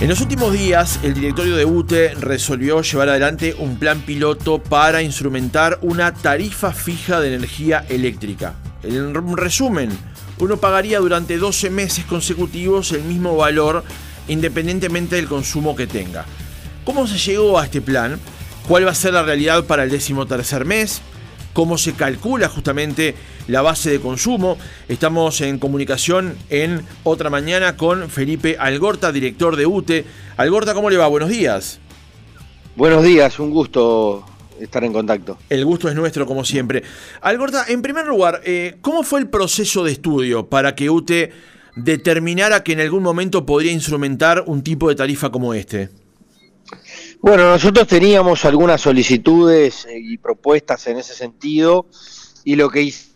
En los últimos días, el directorio de UTE resolvió llevar adelante un plan piloto para instrumentar una tarifa fija de energía eléctrica. En resumen, uno pagaría durante 12 meses consecutivos el mismo valor independientemente del consumo que tenga. ¿Cómo se llegó a este plan? ¿Cuál va a ser la realidad para el décimo tercer mes? ¿Cómo se calcula justamente la base de consumo? Estamos en comunicación en otra mañana con Felipe Algorta, director de UTE. Algorta, ¿cómo le va? Buenos días. Buenos días, un gusto estar en contacto. El gusto es nuestro, como siempre. Algorta, en primer lugar, eh, ¿cómo fue el proceso de estudio para que UTE determinara que en algún momento podría instrumentar un tipo de tarifa como este? Bueno, nosotros teníamos algunas solicitudes y propuestas en ese sentido y lo que hicimos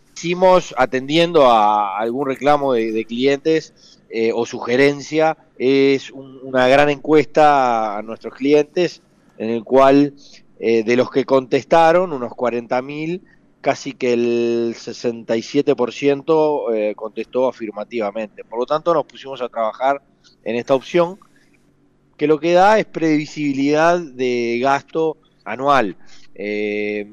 atendiendo a algún reclamo de, clientes eh, o sugerencia es una gran encuesta a nuestros clientes en el cual eh, de los que contestaron, unos 40.000, casi que el 67% contestó afirmativamente. Por lo tanto, nos pusimos a trabajar en esta opción que lo que da es previsibilidad de gasto anual. Eh,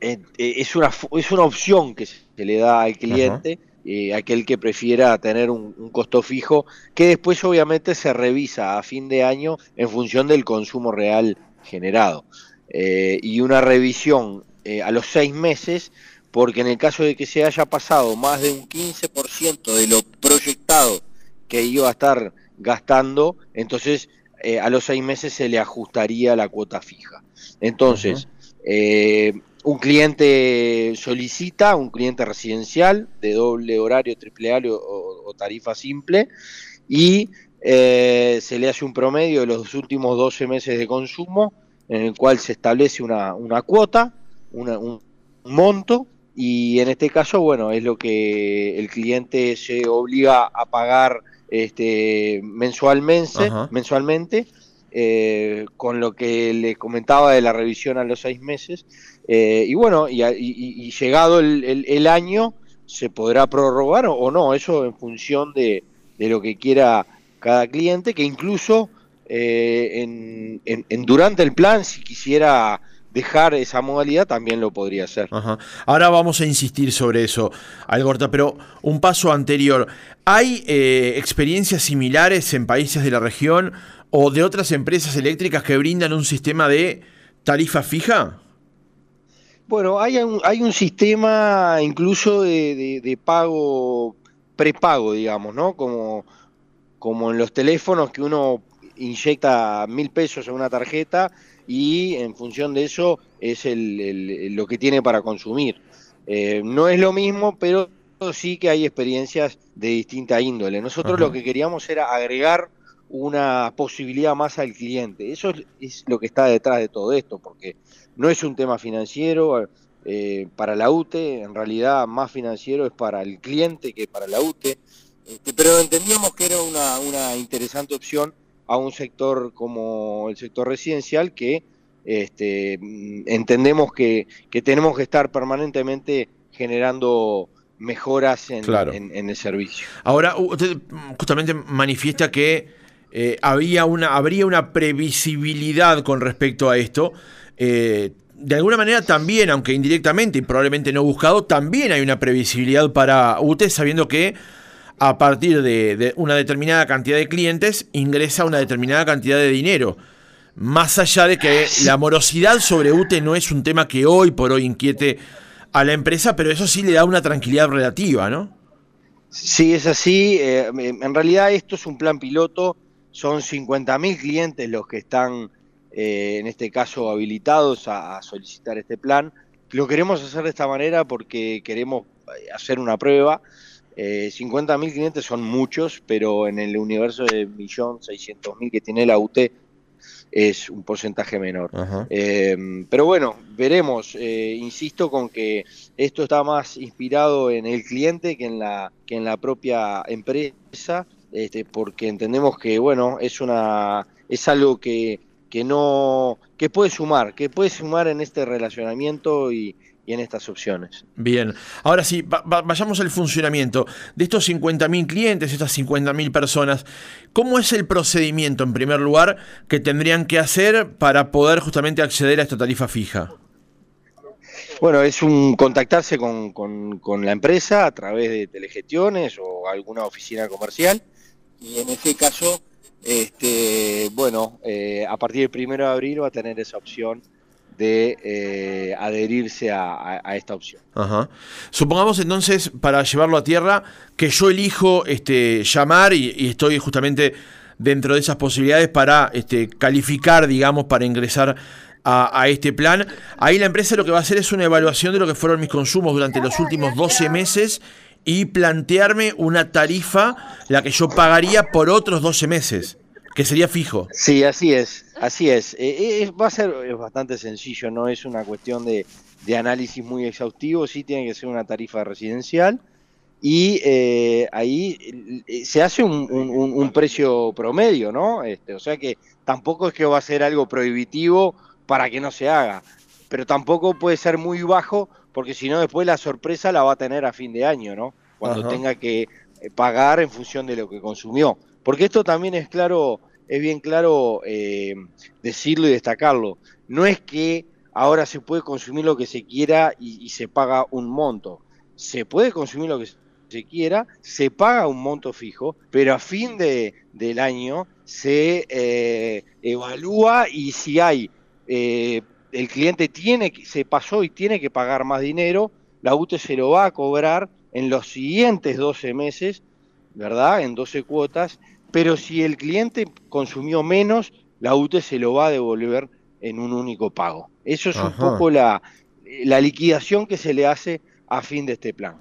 eh, es, una, es una opción que se le da al cliente, eh, aquel que prefiera tener un, costo fijo, que después obviamente se revisa a fin de año en función del consumo real generado. y una revisión a los seis meses, porque en el caso de que se haya pasado más de un 15% de lo proyectado que iba a estar gastando, entonces eh, a los seis meses se le ajustaría la cuota fija. Entonces, eh, un cliente solicita, un cliente residencial de doble horario, triple A o, tarifa simple, y eh, se le hace un promedio de los últimos 12 meses de consumo, en el cual se establece una, cuota, un monto, y en este caso, bueno, es lo que el cliente se obliga a pagar este, mensualmente, mensualmente eh, con lo que le comentaba de la revisión a los seis meses. Eh, y bueno, y, llegado el, año se podrá prorrogar o, no, eso en función de, lo que quiera cada cliente, que incluso eh, en, durante el plan, si quisiera dejar esa modalidad también lo podría hacer. Ahora vamos a insistir sobre eso, Algorta, pero un paso anterior. ¿Hay eh, experiencias similares en países de la región o de otras empresas eléctricas que brindan un sistema de tarifa fija? Bueno, hay un, hay un sistema incluso de, pago, prepago, digamos, ¿no? Como, como en los teléfonos que uno inyecta mil pesos en una tarjeta y en función de eso es el, lo que tiene para consumir. Eh, no es lo mismo, pero sí que hay experiencias de distinta índole. Nosotros lo que queríamos era agregar una posibilidad más al cliente. Eso es, lo que está detrás de todo esto, porque no es un tema financiero eh, para la UTE, en realidad más financiero es para el cliente que para la UTE, este, pero entendíamos que era una, una interesante opción a un sector como el sector residencial que este, entendemos que, tenemos que estar permanentemente generando mejoras en, el servicio. Ahora, usted justamente manifiesta que eh, había una, habría una previsibilidad con respecto a esto. Eh, de alguna manera también, aunque indirectamente y probablemente no buscado, también hay una previsibilidad para usted sabiendo que a partir de, una determinada cantidad de clientes ingresa una determinada cantidad de dinero. Más allá de que la morosidad sobre UTE no es un tema que hoy por hoy inquiete a la empresa, pero eso sí le da una tranquilidad relativa, ¿no? Sí, es así. Eh, en realidad esto es un plan piloto. Son 50.000 clientes los que están, eh, en este caso, habilitados a solicitar este plan. Lo queremos hacer de esta manera porque queremos eh, hacer una prueba eh, 50.000 clientes son muchos, pero en el universo de 1.600.000 que tiene la UT es un porcentaje menor. Eh, pero bueno, veremos. Eh, insisto con que esto está más inspirado en el cliente que en la, que en la propia empresa, este, porque entendemos que bueno, es una es algo que, que no que puede sumar, que puede sumar en este relacionamiento y, y en estas opciones. Bien, ahora sí, vayamos al funcionamiento. De estos 50.000 clientes, estas 50.000 personas, ¿cómo es el procedimiento, en primer lugar, que tendrían que hacer para poder justamente acceder a esta tarifa fija? Bueno, es un contactarse con, con la empresa a través de telegestiones o alguna oficina comercial y en ese caso este, bueno, eh, a partir del primero de abril va a tener esa opción de eh, adherirse a, esta opción. Supongamos entonces, para llevarlo a tierra, que yo elijo este, llamar y, estoy justamente dentro de esas posibilidades para este, calificar, digamos, para ingresar a, a, este plan. Ahí la empresa lo que va a hacer es una evaluación de lo que fueron mis consumos durante los últimos 12 meses y plantearme una tarifa, la que yo pagaría por otros 12 meses, que sería fijo. Sí, así es, así es. Eh, eh, va a ser bastante sencillo, no es una cuestión de, análisis muy exhaustivo, sí tiene que ser una tarifa residencial y eh, ahí se hace un, precio promedio, ¿no? Este, o sea que tampoco es que va a ser algo prohibitivo para que no se haga, pero tampoco puede ser muy bajo porque si no después la sorpresa la va a tener a fin de año, ¿no? Cuando tenga que eh, pagar en función de lo que consumió. Porque esto también es claro, es bien claro eh, decirlo y destacarlo. No es que ahora se puede consumir lo que se quiera y, se paga un monto. Se puede consumir lo que se quiera, se paga un monto fijo, pero a fin de, del año se eh, evalúa y si hay el cliente tiene, se pasó y tiene que pagar más dinero, la UTE se lo va a cobrar en los siguientes 12 meses, ¿verdad? En 12 cuotas, pero si el cliente consumió menos, la UTE se lo va a devolver en un único pago. Eso es un poco la, la liquidación que se le hace a fin de este plan.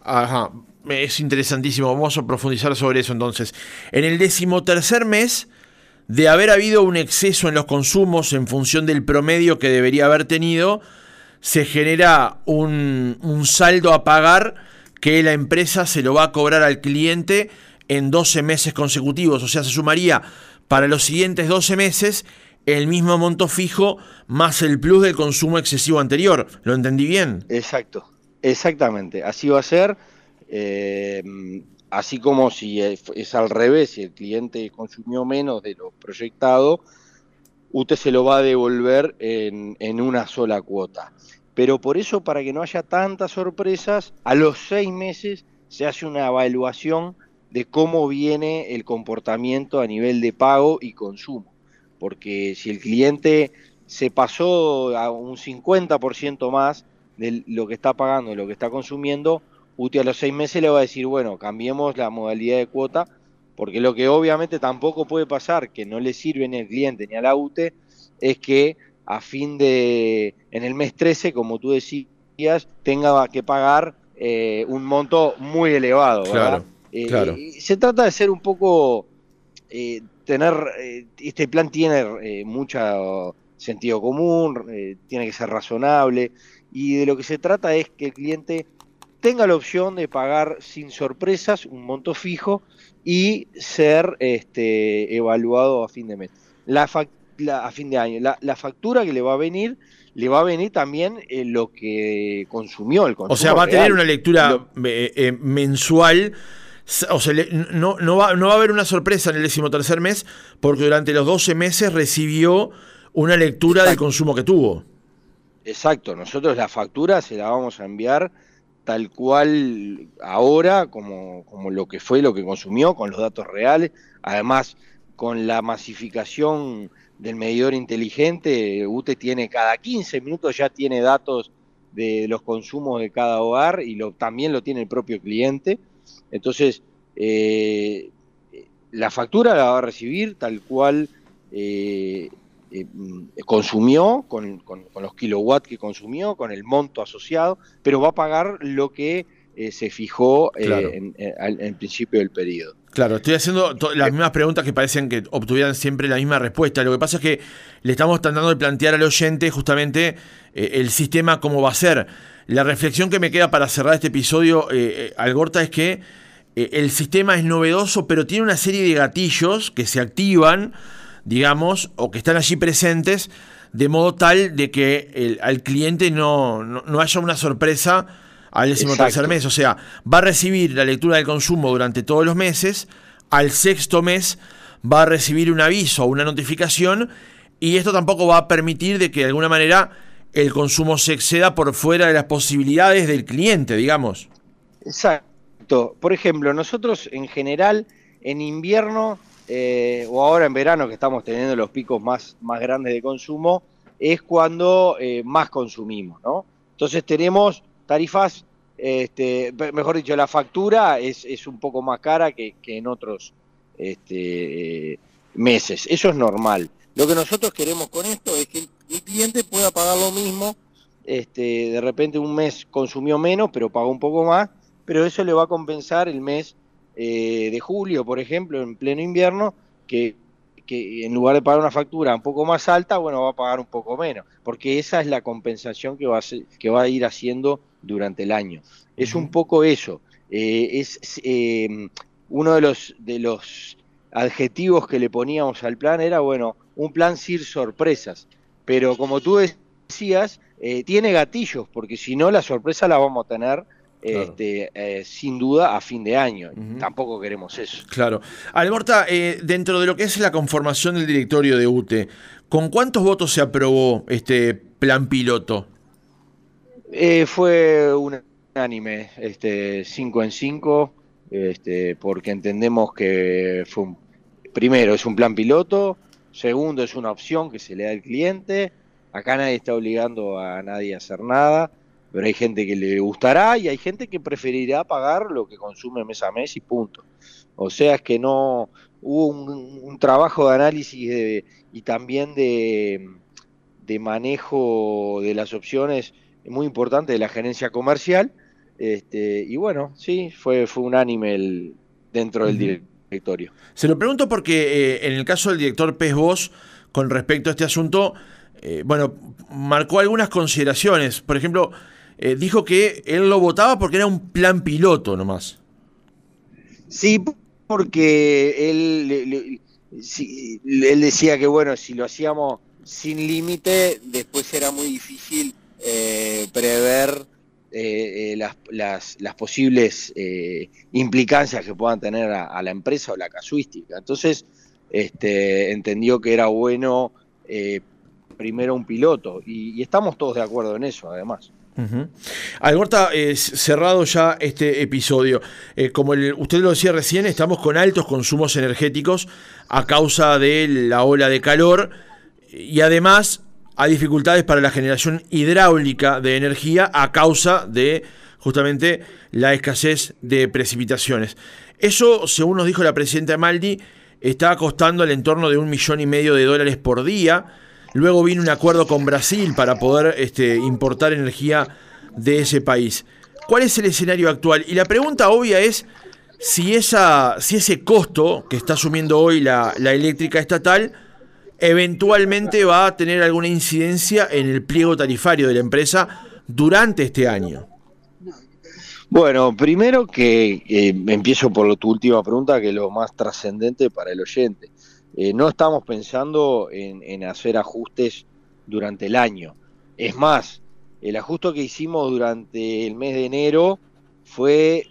Ajá, es interesantísimo. Vamos a profundizar sobre eso entonces. En el decimotercer mes de haber habido un exceso en los consumos en función del promedio que debería haber tenido, se genera un, saldo a pagar que la empresa se lo va a cobrar al cliente en 12 meses consecutivos. O sea, se sumaría para los siguientes 12 meses el mismo monto fijo más el plus del consumo excesivo anterior. ¿Lo entendí bien? Exacto, exactamente. Así va a ser. Eh, así como si es, al revés, si el cliente consumió menos de lo proyectado, usted se lo va a devolver en, una sola cuota. Pero por eso, para que no haya tantas sorpresas, a los seis meses se hace una evaluación de cómo viene el comportamiento a nivel de pago y consumo. Porque si el cliente se pasó a un 50% más de lo que está pagando, de lo que está consumiendo, UTI a los seis meses le va a decir, bueno, cambiemos la modalidad de cuota, porque lo que obviamente tampoco puede pasar, que no le sirve ni al cliente ni a la UTE, es que a fin de, en el mes 13, como tú decías, tenga que pagar eh, un monto muy elevado. Claro, eh, claro. se trata de ser un poco, eh, tener, este plan tiene mucho sentido común, tiene que ser razonable, y de lo que se trata es que el cliente tenga la opción de pagar sin sorpresas un monto fijo y ser este, evaluado a fin de mes. La, a fin de año. La, factura que le va a venir, le va a venir también eh, lo que consumió el consumo. O sea, va a tener una lectura eh, eh, mensual. O sea, no, no, va, no va a haber una sorpresa en el decimotercer mes porque durante los 12 meses recibió una lectura del consumo que tuvo. Exacto, nosotros la factura se la vamos a enviar tal cual ahora, como, como lo que fue, lo que consumió, con los datos reales. Además, con la masificación del medidor inteligente, UTE tiene cada 15 minutos ya tiene datos de los consumos de cada hogar y lo, también lo tiene el propio cliente. Entonces, eh, la factura la va a recibir tal cual eh, eh, mm, consumió, con, los kilowatts que consumió, con el monto asociado, pero va a pagar lo que eh, se fijó eh, en, principio del periodo. Claro, estoy haciendo las mismas preguntas que parecen que obtuvieran siempre la misma respuesta. Lo que pasa es que le estamos tratando de plantear al oyente justamente el sistema cómo va a ser. La reflexión que me queda para cerrar este episodio, Algorta, es que el sistema es novedoso, pero tiene una serie de gatillos que se activan digamos, o que están allí presentes de modo tal de que el, al cliente no, no, haya una sorpresa al décimo tercer mes. O sea, va a recibir la lectura del consumo durante todos los meses, al sexto mes va a recibir un aviso o una notificación y esto tampoco va a permitir de que de alguna manera el consumo se exceda por fuera de las posibilidades del cliente, digamos. Exacto. Por ejemplo, nosotros en general en invierno eh, o ahora en verano que estamos teniendo los picos más, más grandes de consumo, es cuando eh, más consumimos, ¿no? Entonces tenemos tarifas, este, mejor dicho, la factura es, es un poco más cara que, en otros este, meses. Eso es normal. Lo que nosotros queremos con esto es que el cliente pueda pagar lo mismo. Este, de repente un mes consumió menos, pero pagó un poco más, pero eso le va a compensar el mes eh, de julio, por ejemplo, en pleno invierno, que, en lugar de pagar una factura un poco más alta, bueno, va a pagar un poco menos, porque esa es la compensación que va a, que va a ir haciendo durante el año. Es un poco eso. Eh, es em, uno de los, de los adjetivos que le poníamos al plan era, bueno, un plan sin sorpresas. Pero como tú decías, eh, tiene gatillos, porque si no, la sorpresa la vamos a tener este, eh, sin duda a fin de año. Tampoco queremos eso. Claro. Alberta, eh, dentro de lo que es la conformación del directorio de UTE, ¿con cuántos votos se aprobó este plan piloto? Eh, fue unánime, este, cinco en cinco, este, porque entendemos que fue primero es un plan piloto, segundo es una opción que se le da al cliente, acá nadie está obligando a nadie a hacer nada pero hay gente que le gustará y hay gente que preferirá pagar lo que consume mes a mes y punto. O sea, es que no hubo un, trabajo de análisis y también de, manejo de las opciones muy importante de la gerencia comercial. Este, y bueno, sí, fue, fue unánime el, dentro del directorio. Se lo pregunto porque eh, en el caso del director Pez Vos, con respecto a este asunto, eh, bueno, marcó algunas consideraciones. Por ejemplo, eh, dijo que él lo votaba porque era un plan piloto nomás. Sí, porque él, él decía que bueno, si lo hacíamos sin límite, después era muy difícil eh, prever eh, las, las, posibles implicancias que puedan tener a, la empresa o la casuística. Entonces, este, entendió que era bueno primero un piloto y estamos todos de acuerdo en eso, además. Uh cerrado ya este episodio. Eh, como usted lo decía recién, estamos con altos consumos energéticos a causa de la ola de calor y además hay dificultades para la generación hidráulica de energía a causa de justamente la escasez de precipitaciones. Eso, según nos dijo la presidenta Maldi, está costando el entorno de un millón y medio de dólares por día Luego vino un acuerdo con Brasil para poder este, importar energía de ese país. ¿Cuál es el escenario actual? Y la pregunta obvia es si, esa, si ese costo que está asumiendo hoy la, la eléctrica estatal eventualmente va a tener alguna incidencia en el pliego tarifario de la empresa durante este año. Bueno, primero que eh, empiezo por tu última pregunta, que es lo más trascendente para el oyente. Eh, no estamos pensando en, hacer ajustes durante el año. Es más, el ajuste que hicimos durante el mes de enero fue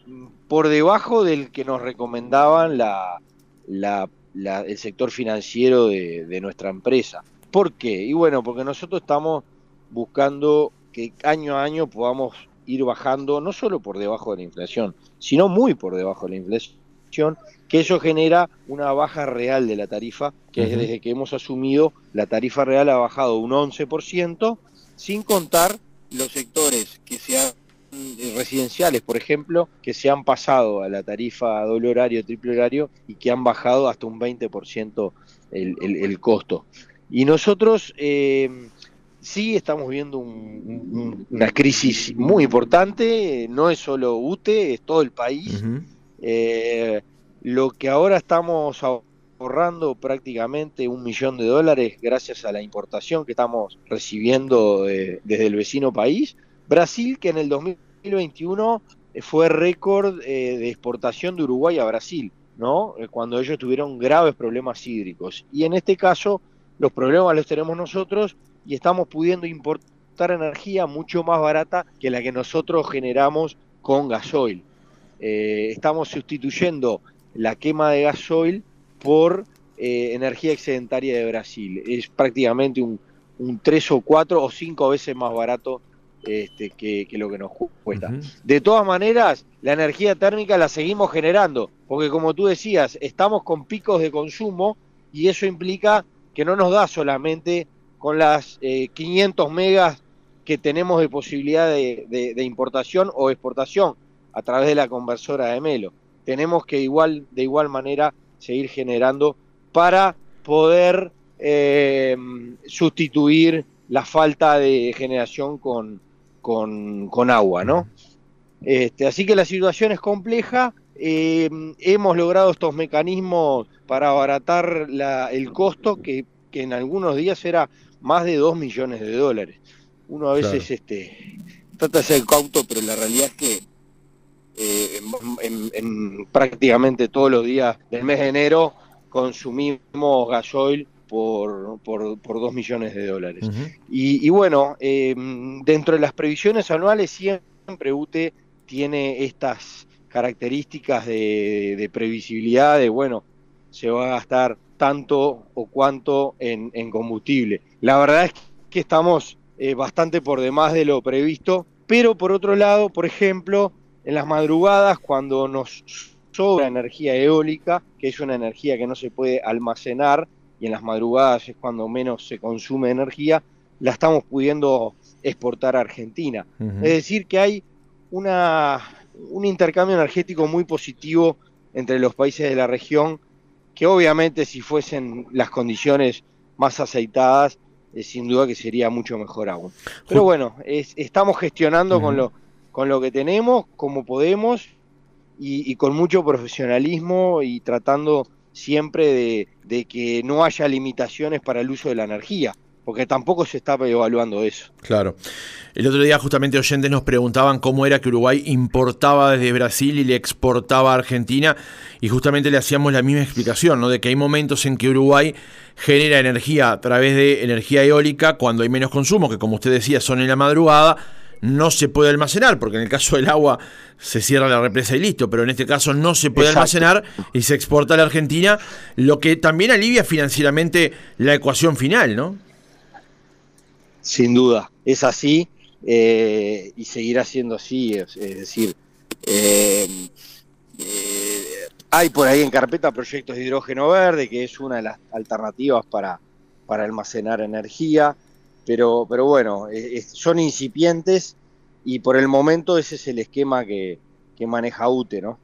por debajo del que nos recomendaban la, el sector financiero de, de, nuestra empresa. ¿Por qué? Y bueno, porque nosotros estamos buscando que año a año podamos ir bajando, no solo por debajo de la inflación, sino muy por debajo de la inflación, que eso genera una baja real de la tarifa, que desde que hemos asumido la tarifa real ha bajado un 11%, sin contar los sectores que sean eh, residenciales, por ejemplo, que se han pasado a la tarifa doble horario, triple horario y que han bajado hasta un 20% el, el, costo. Y nosotros eh, sí estamos viendo una crisis muy importante, no es solo UTE, es todo el país. Lo que ahora estamos ahorrando prácticamente un millón de dólares gracias a la importación que estamos recibiendo desde el vecino país. Brasil, que en el 2021 fue récord eh, de exportación de Uruguay a Brasil, ¿no? Eh, cuando ellos tuvieron graves problemas hídricos. Y en este caso, los problemas los tenemos nosotros y estamos pudiendo importar energía mucho más barata que la que nosotros generamos con gasoil. Eh, estamos sustituyendo la quema de gasoil por eh, energía excedentaria de Brasil. Es prácticamente un, un 3 o 4 o 5 veces más barato este, que, lo que nos cuesta. De todas maneras, la energía térmica la seguimos generando, porque como tú decías, estamos con picos de consumo y eso implica que no nos da solamente con las 500 eh, megas que tenemos de posibilidad de, importación o exportación a través de la conversora de Melo. Tenemos que igual, de igual manera seguir generando para poder eh, sustituir la falta de generación con, con, agua, ¿no? Este, así que la situación es compleja. Eh, hemos logrado estos mecanismos para abaratar el costo, que, en algunos días era más de 2 millones de dólares. Uno a veces este, trata de ser cauto, pero la realidad es que en, prácticamente todos los días del mes de enero consumimos gasoil por, por, por 2 millones de dólares. y, bueno, eh, dentro de las previsiones anuales siempre UTE tiene estas características de, previsibilidad de, bueno, se va a gastar tanto o cuánto en, combustible. La verdad es que estamos eh, bastante por demás de lo previsto, pero por otro lado, por ejemplo, en las madrugadas, cuando nos sobra energía eólica, que es una energía que no se puede almacenar, y en las madrugadas es cuando menos se consume energía, la estamos pudiendo exportar a Argentina. Es decir, que hay una, un intercambio energético muy positivo entre los países de la región, que obviamente si fuesen las condiciones más aceitadas, eh, sin duda que sería mucho mejor aún. Pero bueno, estamos gestionando con, lo, con lo que tenemos, como podemos, y con mucho profesionalismo y tratando siempre de, que no haya limitaciones para el uso de la energía porque tampoco se está evaluando eso. Claro. El otro día justamente oyentes nos preguntaban cómo era que Uruguay importaba desde Brasil y le exportaba a Argentina y justamente le hacíamos la misma explicación, ¿no? De que hay momentos en que Uruguay genera energía a través de energía eólica cuando hay menos consumo, que como usted decía son en la madrugada, no se puede almacenar, porque en el caso del agua se cierra la represa y listo, pero en este caso no se puede almacenar y se exporta a la Argentina, lo que también alivia financieramente la ecuación final, ¿no? Sin duda, es así eh, y seguirá siendo así, es, decir, eh, eh, hay por ahí en carpeta proyectos de hidrógeno verde, que es una de las alternativas para, para almacenar energía pero, pero bueno, son incipientes y por el momento ese es el esquema que, maneja UTE, ¿no?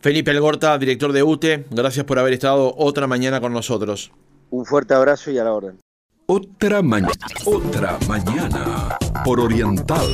Felipe Algorta, director de UTE, gracias por haber estado otra mañana con nosotros. Un fuerte abrazo y a la orden. Otra mañana, otra mañana por Oriental.